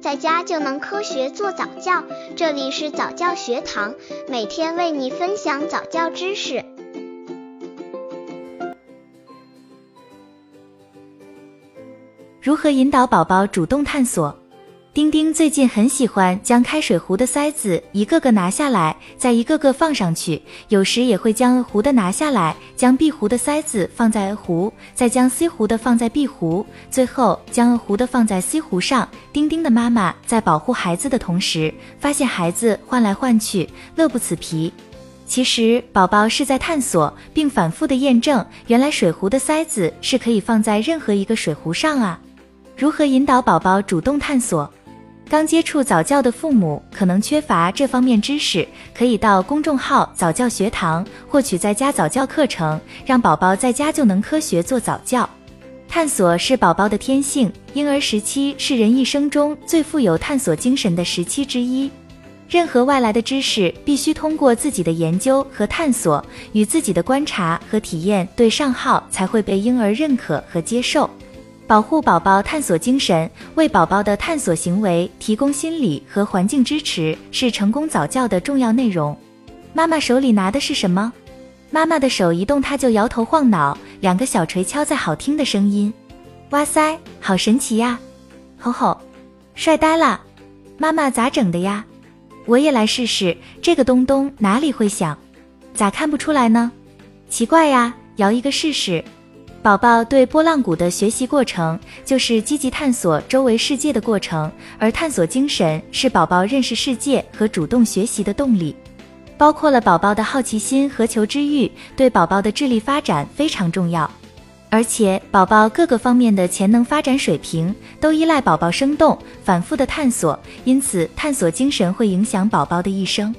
在家就能科学做早教。这里是早教学堂，每天为你分享早教知识。如何引导宝宝主动探索？丁丁最近很喜欢将开水壶的塞子一个个拿下来，再一个个放上去，有时也会将 A 壶的拿下来，将 B 壶的塞子放在 A 壶，再将 C 壶的放在 B 壶，最后将 A 壶的放在 C 壶上。丁丁的妈妈在保护孩子的同时，发现孩子换来换去，乐不此疲。其实宝宝是在探索，并反复的验证，原来水壶的塞子是可以放在任何一个水壶上啊。如何引导宝宝主动探索？刚接触早教的父母可能缺乏这方面知识，可以到公众号早教学堂获取在家早教课程，让宝宝在家就能科学做早教。探索是宝宝的天性，婴儿时期是人一生中最富有探索精神的时期之一。任何外来的知识，必须通过自己的研究和探索，与自己的观察和体验对上号，才会被婴儿认可和接受。保护宝宝探索精神，为宝宝的探索行为提供心理和环境支持，是成功早教的重要内容。妈妈手里拿的是什么？妈妈的手一动，他就摇头晃脑。两个小锤敲在好听的声音。哇塞，好神奇呀！吼吼，帅呆了！妈妈咋整的呀？我也来试试。这个东东哪里会响？咋看不出来呢？奇怪呀，摇一个试试。宝宝对拨浪鼓的学习过程，就是积极探索周围世界的过程，而探索精神是宝宝认识世界和主动学习的动力，包括了宝宝的好奇心和求知欲，对宝宝的智力发展非常重要。而且，宝宝各个方面的潜能发展水平都依赖宝宝生动、反复的探索，因此探索精神会影响宝宝的一生。